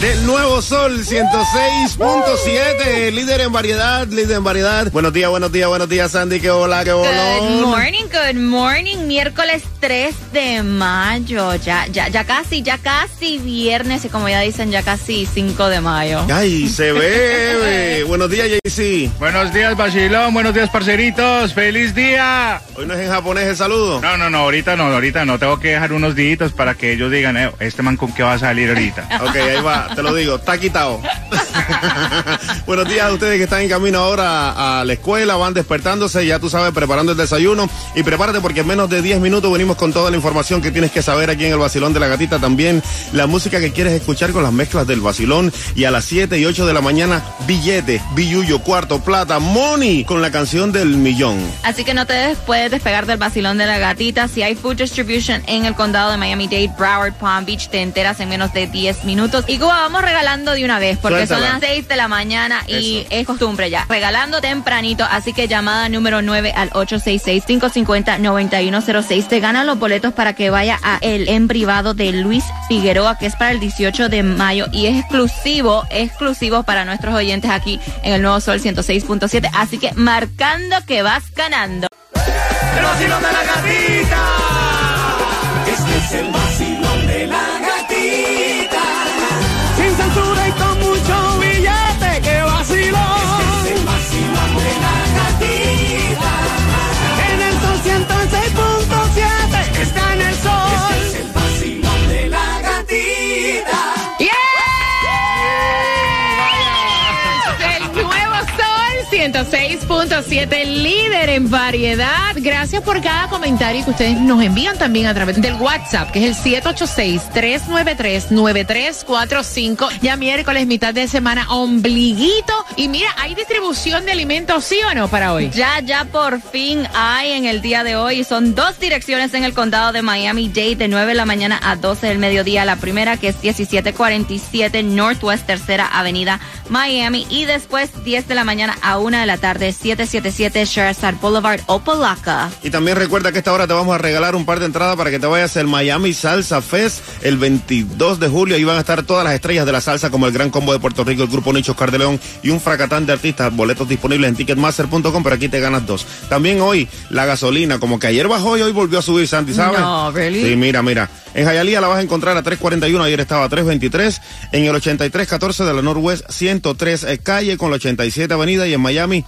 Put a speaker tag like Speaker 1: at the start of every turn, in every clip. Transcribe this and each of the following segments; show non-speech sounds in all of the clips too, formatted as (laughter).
Speaker 1: Del Nuevo Sol 106.7, líder en variedad, líder en variedad. Buenos días, buenos días, buenos días, Sandy, que hola, que
Speaker 2: Good
Speaker 1: bolón.
Speaker 2: morning, good morning. Miércoles 3 de mayo. Ya, ya, ya casi, ya casi viernes y como ya dicen, ya casi 5 de mayo.
Speaker 1: Ay, se (laughs) bebe. buenos días, JC.
Speaker 3: Buenos días, Bachilón. Buenos días, parceritos. ¡Feliz día!
Speaker 1: Hoy no es en japonés el saludo.
Speaker 3: No, no, no, ahorita no, ahorita no. Tengo que dejar unos días para que ellos digan, eh, este man con qué va a salir ahorita.
Speaker 1: Ok, ahí va, te lo digo, está quitado. (laughs) Buenos días a ustedes que están en camino ahora a la escuela, van despertándose, ya tú sabes, preparando el desayuno. Y prepárate porque en menos de 10 minutos venimos con toda la información que tienes que saber aquí en el Vacilón de la Gatita. También la música que quieres escuchar con las mezclas del Vacilón. Y a las 7 y 8 de la mañana, billete, billuyo, cuarto, plata, money, con la canción del millón.
Speaker 2: Así que no te des- puedes despegar del vacilón de la gatita. Si hay food distribution en el condado de Miami-Dade, Broward, Palm Beach, te enteras en menos de 10 minutos. Y vamos regalando de una vez porque
Speaker 1: Suéltala.
Speaker 2: son las 6 de la mañana y
Speaker 1: Eso.
Speaker 2: es costumbre ya. Regalando tempranito, así que llamada número 9 al 866-550-9106. Te ganan los boletos para que vaya a el en privado de Luis Figueroa, que es para el 18 de mayo y es exclusivo, exclusivo para nuestros oyentes aquí en el Nuevo Sol 106.7. Así que marcando que vas ganando.
Speaker 4: El vacilón de la gatita. Este es el vacilón de la 106.7,
Speaker 5: líder en variedad. Gracias por cada comentario que ustedes nos envían también a través del WhatsApp, que es el 786-393-9345. Ya miércoles, mitad de semana, ombliguito. Y mira, ¿hay distribución de alimentos, sí o no, para hoy?
Speaker 2: Ya, ya por fin hay en el día de hoy. Son dos direcciones en el condado de Miami-Dade de 9 de la mañana a 12 del mediodía. La primera que es 1747 Northwest Tercera Avenida Miami y después 10 de la mañana a 1 de la tarde 777 Sherazad Boulevard Opalaca.
Speaker 1: Y también recuerda que esta hora te vamos a regalar un par de entradas para que te vayas al Miami Salsa Fest el 22 de julio. Ahí van a estar todas las estrellas de la salsa, como el Gran Combo de Puerto Rico, el Grupo Nicho Oscar de León y un fracatán de artistas. Boletos disponibles en ticketmaster.com, pero aquí te ganas dos. También hoy, la gasolina, como que ayer bajó y hoy volvió a subir, Santi, ¿sabes?
Speaker 2: No, really?
Speaker 1: Sí, mira, mira. En Jayalía la vas a encontrar a 341, ayer estaba a 323. En el 8314 de la Northwest 103 eh, calle con la 87 avenida y en Miami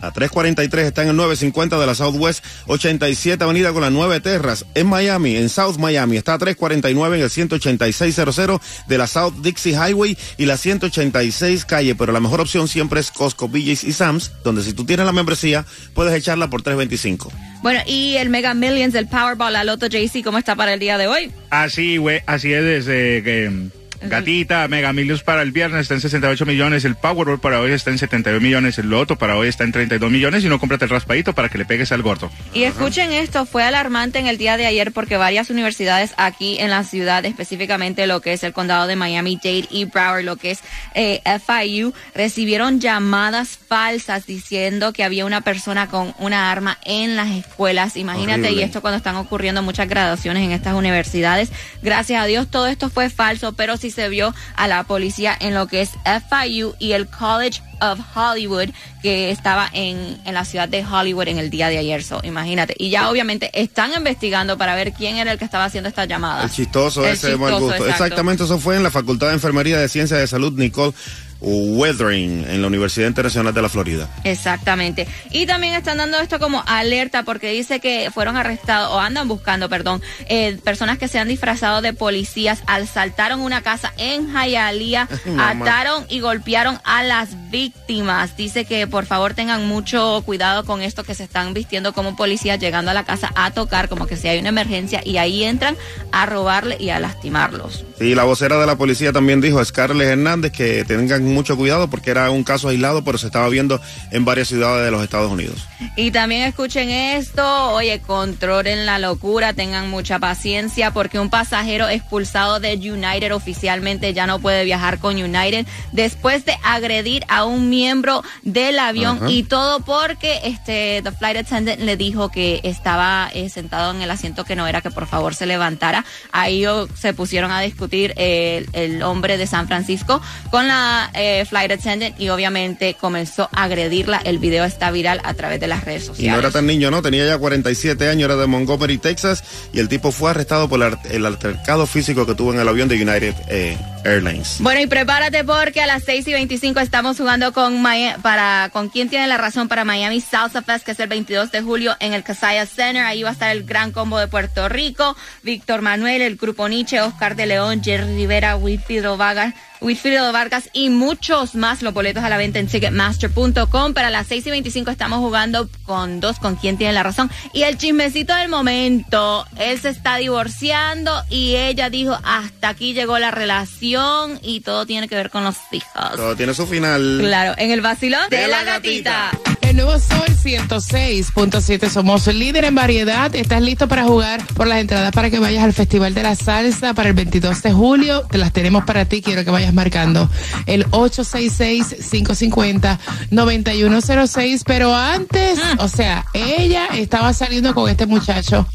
Speaker 1: la 343 está en el 950 de la Southwest 87 Avenida con las 9 Terras. En Miami, en South Miami, está a 349 en el 18600 de la South Dixie Highway y la 186 calle. Pero la mejor opción siempre es Costco, BJ's y Sam's, donde si tú tienes la membresía, puedes echarla por 325.
Speaker 2: Bueno, y el Mega Millions, el Powerball, la Loto JC, ¿cómo está para el día de hoy?
Speaker 3: Así, güey, así es desde que... Gatita, Mega Millions para el viernes está en 68 millones, el Powerball para hoy está en 72 millones, el Loto para hoy está en 32 millones y no cómprate el raspadito para que le pegues al gordo.
Speaker 2: Y escuchen esto, fue alarmante en el día de ayer porque varias universidades aquí en la ciudad, específicamente lo que es el condado de Miami-Dade y Broward, lo que es eh, FIU, recibieron llamadas falsas diciendo que había una persona con una arma en las escuelas. Imagínate,
Speaker 1: Horrible.
Speaker 2: y esto cuando están ocurriendo muchas graduaciones en estas universidades. Gracias a Dios todo esto fue falso, pero se vio a la policía en lo que es FIU y el College of Hollywood que estaba en, en la ciudad de Hollywood en el día de ayer. So, imagínate. Y ya obviamente están investigando para ver quién era el que estaba haciendo estas llamadas.
Speaker 1: El chistoso
Speaker 2: El
Speaker 1: ese de
Speaker 2: chistoso,
Speaker 1: gusto.
Speaker 2: exacto.
Speaker 1: Exactamente, eso fue en la Facultad de Enfermería de Ciencia de Salud Nicole Weathering en la Universidad Internacional de la Florida.
Speaker 2: Exactamente. Y también están dando esto como alerta porque dice que fueron arrestados o andan buscando, perdón, eh, personas que se han disfrazado de policías, asaltaron una casa en Hialeah, (laughs)
Speaker 1: Mamá.
Speaker 2: ataron y golpearon a las víctimas. Dice que por favor tengan mucho cuidado con esto que se están vistiendo como policías llegando a la casa a tocar como que si hay una emergencia y ahí entran a robarle y a lastimarlos.
Speaker 1: Sí, la vocera de la policía también dijo, Scarlett Hernández, que tengan mucho cuidado porque era un caso aislado, pero se estaba viendo en varias ciudades de los Estados Unidos.
Speaker 2: Y también escuchen esto, oye, controlen la locura, tengan mucha paciencia porque un pasajero expulsado de United oficialmente ya no puede viajar con United después de agredir a un miembro del avión
Speaker 1: Ajá.
Speaker 2: y todo porque este the flight attendant le dijo que estaba eh, sentado en el asiento que no era que por favor se levantara. Ahí oh, se pusieron a discutir el, el hombre de San Francisco con la eh, flight attendant y obviamente comenzó a agredirla. El video está viral a través de las redes
Speaker 1: Y
Speaker 2: sociales.
Speaker 1: no era tan niño, ¿no? Tenía ya 47 años, era de Montgomery, Texas, y el tipo fue arrestado por el, el altercado físico que tuvo en el avión de United eh, Airlines.
Speaker 2: Bueno, y prepárate porque a las 6 y 25 estamos jugando con Maya- para con quién tiene la razón para Miami Salsa Fest, que es el 22 de julio en el Casaya Center. Ahí va a estar el gran combo de Puerto Rico, Víctor Manuel, el Grupo Nietzsche, Oscar de León, Jerry Rivera, Wilfrido Vargas, Wilfrido Vargas y muchos más. Los boletos a la venta en ticketmaster.com. Para las 6 y 25 estamos jugando con dos, con quién tiene la razón. Y el chismecito del momento, él se está divorciando y ella dijo, hasta aquí llegó la relación y todo tiene que ver con los hijos.
Speaker 1: Todo tiene su final.
Speaker 2: Claro, en el vacilón de, la gatita.
Speaker 5: El nuevo Sol 106.7, somos líder en variedad. ¿Estás listo para jugar por las entradas para que vayas al Festival de la Salsa para el 22 de julio? Te las tenemos para ti, quiero que vayas marcando el 866-550-9106. Pero antes, o sea, ella estaba saliendo con este muchacho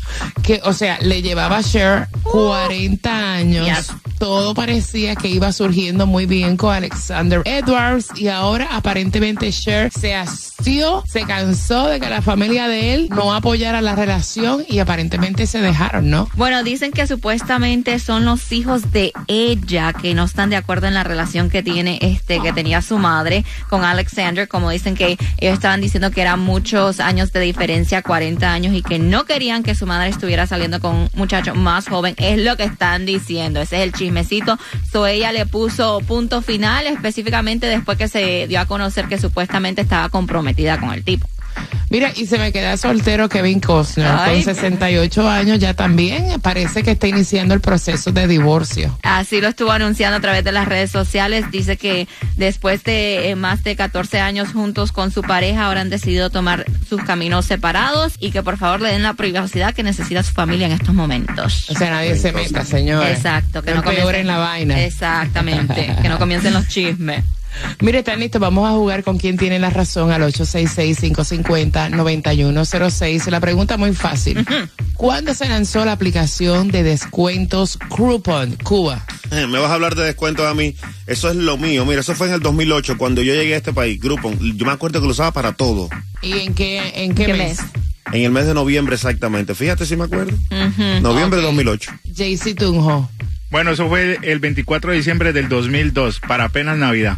Speaker 5: que, o sea, le llevaba a Cher 40 años.
Speaker 2: Yes.
Speaker 5: Todo parecía que iba surgiendo muy bien con Alexander Edwards y ahora aparentemente Cher se hastió, se cansó de que la familia de él no apoyara la relación y aparentemente se dejaron, ¿no?
Speaker 2: Bueno, dicen que supuestamente son los hijos de ella que no están de acuerdo en la relación que tiene este que tenía su madre con Alexander, como dicen que ellos estaban diciendo que eran muchos años de diferencia, 40 años y que no querían que su madre estuviera saliendo con un muchacho más joven, es lo que están diciendo, ese es el So ella le puso punto final específicamente después que se dio a conocer que supuestamente estaba comprometida con el tipo.
Speaker 5: Mira, y se me queda soltero Kevin Costner
Speaker 2: Ay.
Speaker 5: con 68 años ya también parece que está iniciando el proceso de divorcio.
Speaker 2: Así lo estuvo anunciando a través de las redes sociales. Dice que después de eh, más de 14 años juntos con su pareja, ahora han decidido tomar sus caminos separados y que por favor le den la privacidad que necesita su familia en estos momentos.
Speaker 5: O sea, nadie se meta, señor.
Speaker 2: Exacto, que no,
Speaker 5: peor
Speaker 2: comiencen
Speaker 5: en la vaina.
Speaker 2: Exactamente, que no comiencen los chismes.
Speaker 5: Mire, están listos. Vamos a jugar con quien tiene la razón al 866-550-9106. La pregunta muy fácil. ¿Cuándo se lanzó la aplicación de descuentos Groupon Cuba?
Speaker 1: Eh, Me vas a hablar de descuentos a mí. Eso es lo mío. Mira, eso fue en el 2008 cuando yo llegué a este país. Groupon. Yo me acuerdo que lo usaba para todo.
Speaker 5: ¿Y en qué, en qué,
Speaker 2: ¿Qué
Speaker 5: mes?
Speaker 2: mes?
Speaker 1: En el mes de noviembre exactamente. Fíjate si me acuerdo. Noviembre de
Speaker 5: Ok.
Speaker 1: 2008.
Speaker 5: JC Tunjo.
Speaker 3: Bueno, eso fue el 24 de diciembre del 2002, para apenas Navidad.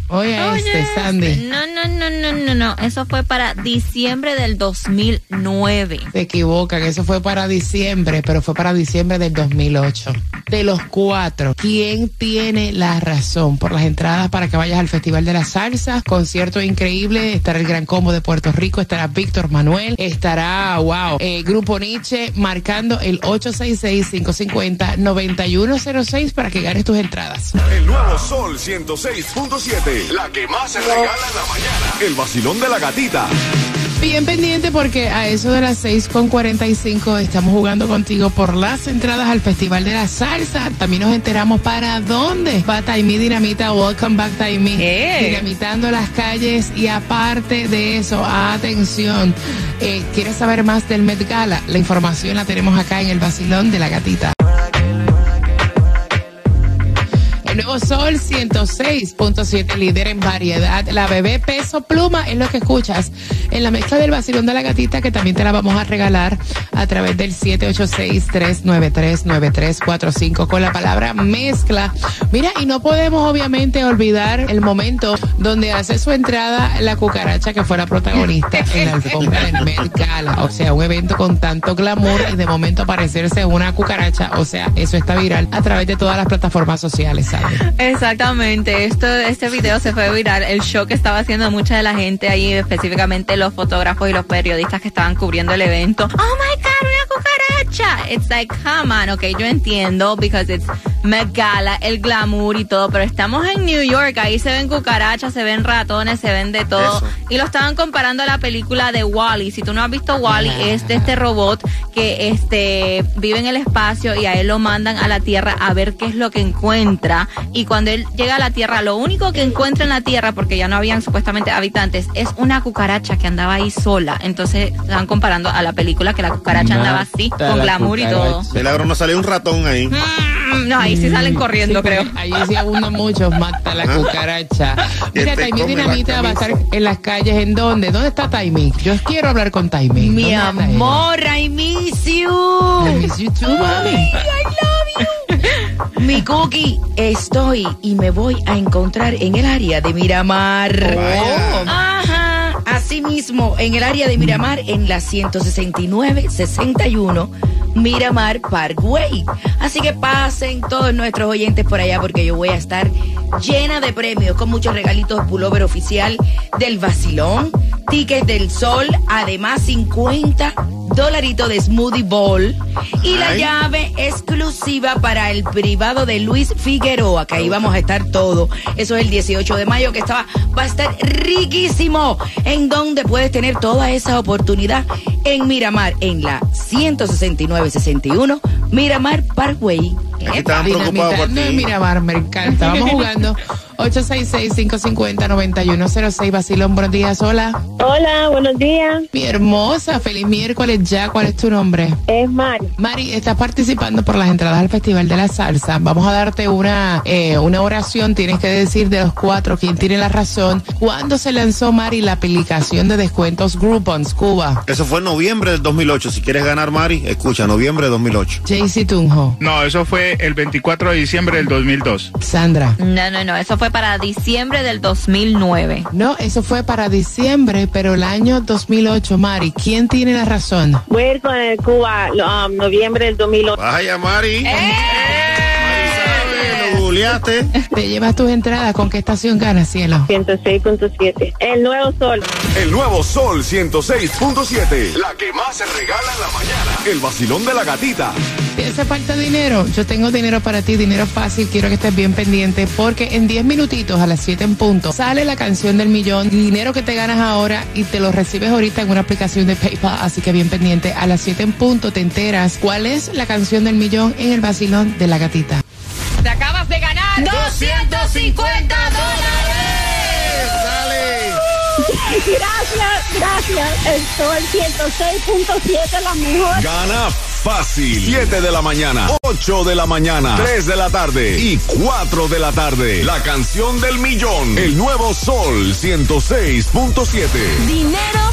Speaker 5: Oye, este,
Speaker 2: Oye,
Speaker 5: Sandy.
Speaker 2: No, no, no, no, no, no. Eso fue para diciembre del 2009.
Speaker 5: Se equivocan, eso fue para diciembre, pero fue para diciembre del 2008. De los cuatro, ¿quién tiene la razón por las entradas para que vayas al Festival de la Salsa? Concierto increíble, estará el Gran Combo de Puerto Rico, estará Víctor Manuel, estará, wow, eh, Grupo Nietzsche marcando el 866-550-9106 para que ganes tus entradas.
Speaker 6: El nuevo Sol 106.7. La que más se regala en la mañana. El vacilón de la gatita.
Speaker 5: Bien pendiente porque a eso de las 6 con 45 estamos jugando contigo por las entradas al Festival de la Salsa. También nos enteramos para dónde va Taimi Dinamita. Welcome back Taimi.
Speaker 2: Eh.
Speaker 5: Dinamitando las calles y aparte de eso, atención, eh, ¿quieres saber más del Met Gala? La información la tenemos acá en el Basilón de la Gatita. Nuevo Sol 106.7, líder en variedad. La bebé peso pluma es lo que escuchas en la mezcla del vacilón de la gatita, que también te la vamos a regalar a través del 786-393-9345 con la palabra mezcla. Mira, y no podemos obviamente olvidar el momento donde hace su entrada la cucaracha que fue la protagonista en la alfombra del Met Gala. O sea, un evento con tanto glamour y de momento aparecerse una cucaracha. O sea, eso está viral a través de todas las plataformas sociales, ¿sabes? (laughs)
Speaker 2: Exactamente, esto, este video se fue viral, el show que estaba haciendo mucha de la gente ahí, específicamente los fotógrafos y los periodistas que estaban cubriendo el evento. Oh my god, una cucaracha. It's like, come on, ok, yo entiendo, because it's Met Gala, el glamour y todo, pero estamos en New York, ahí se ven cucarachas, se ven ratones, se ven de todo.
Speaker 1: Eso.
Speaker 2: Y lo estaban comparando a la película de Wally. Si tú no has visto Wally, es de este robot que este vive en el espacio y a él lo mandan a la Tierra a ver qué es lo que encuentra. Y cuando él llega a la Tierra, lo único que encuentra en la Tierra, porque ya no habían supuestamente habitantes, es una cucaracha que andaba ahí sola. Entonces estaban comparando a la película que la cucaracha andaba así, con
Speaker 5: la
Speaker 2: glamour y todo.
Speaker 1: Milagro no salió un ratón ahí.
Speaker 2: Mm, No, ahí sí salen corriendo, creo.
Speaker 5: Allí sí abundan muchos, mata la cucaracha. (laughs) Mira, Taimí Dinamita va a estar en las calles. ¿En dónde? ¿Dónde está Taimí? Yo quiero hablar con Taimí.
Speaker 7: Mi amor, I miss
Speaker 5: I
Speaker 7: you.
Speaker 5: miss you too, mami.
Speaker 7: Mi cookie, estoy y me voy a encontrar en el área de Miramar.
Speaker 1: Vaya.
Speaker 7: Ajá, así mismo, en el área de Miramar, en la 169-61, Miramar Parkway. Así que pasen todos nuestros oyentes por allá porque yo voy a estar llena de premios con muchos regalitos, pullover oficial del vacilón, tickets del sol, además 50 dolaritos de Smoothie Bowl y la
Speaker 1: Ay.
Speaker 7: llave exclusiva para el privado de Luis Figueroa, que ahí vamos a estar todo. Eso es el 18 de mayo, que estaba, va a estar riquísimo, en donde puedes tener toda esa oportunidad en Miramar, en la 169-61, Miramar Parkway.
Speaker 1: Aquí estaban preocupados por ti.
Speaker 5: Miramar, me encanta. Vamos jugando. 866-550-9106. Basilón, buenos días. Hola.
Speaker 8: Hola, buenos días.
Speaker 5: Mi hermosa, feliz miércoles ya. ¿Cuál es tu nombre?
Speaker 8: Es Mari.
Speaker 5: Mari, estás participando por las entradas al Festival de la Salsa. Vamos a darte una, eh, una oración. Tienes que decir de los cuatro quién tiene la razón. ¿Cuándo se lanzó, Mari, la aplicación de descuentos Groupons Cuba?
Speaker 1: Eso fue en noviembre del 2008. Si quieres ganar, Mari, escucha, noviembre de 2008.
Speaker 5: Jaycee Tunjo.
Speaker 3: No, eso fue el 24 de diciembre del 2002.
Speaker 5: Sandra.
Speaker 2: No, no, no, eso fue para diciembre del 2009.
Speaker 5: No, eso fue para diciembre, pero el año 2008, Mari, ¿quién tiene la razón?
Speaker 8: Voy a ir con el Cuba, um, noviembre del 2008.
Speaker 1: Vaya, Mari. Mari
Speaker 5: Te llevas tus entradas, ¿con qué estación ganas, cielo?
Speaker 8: 106.7. El Nuevo Sol.
Speaker 6: El nuevo Sol 106.7. La que más se regala en la mañana. El vacilón de la gatita.
Speaker 5: ¿Te hace falta dinero? Yo tengo dinero para ti, dinero fácil. Quiero que estés bien pendiente porque en 10 minutitos a las 7 en punto sale la canción del millón, dinero que te ganas ahora y te lo recibes ahorita en una aplicación de PayPal. Así que bien pendiente. A las 7 en punto te enteras cuál es la canción del millón en el vacilón de la gatita.
Speaker 9: 250 dólares.
Speaker 8: Gracias, gracias. El Sol 106.7, la mejor.
Speaker 6: Gana fácil. 7 de la mañana, 8 de la mañana, 3 de la tarde y 4 de la tarde. La canción del millón. El nuevo Sol 106.7.
Speaker 7: Dinero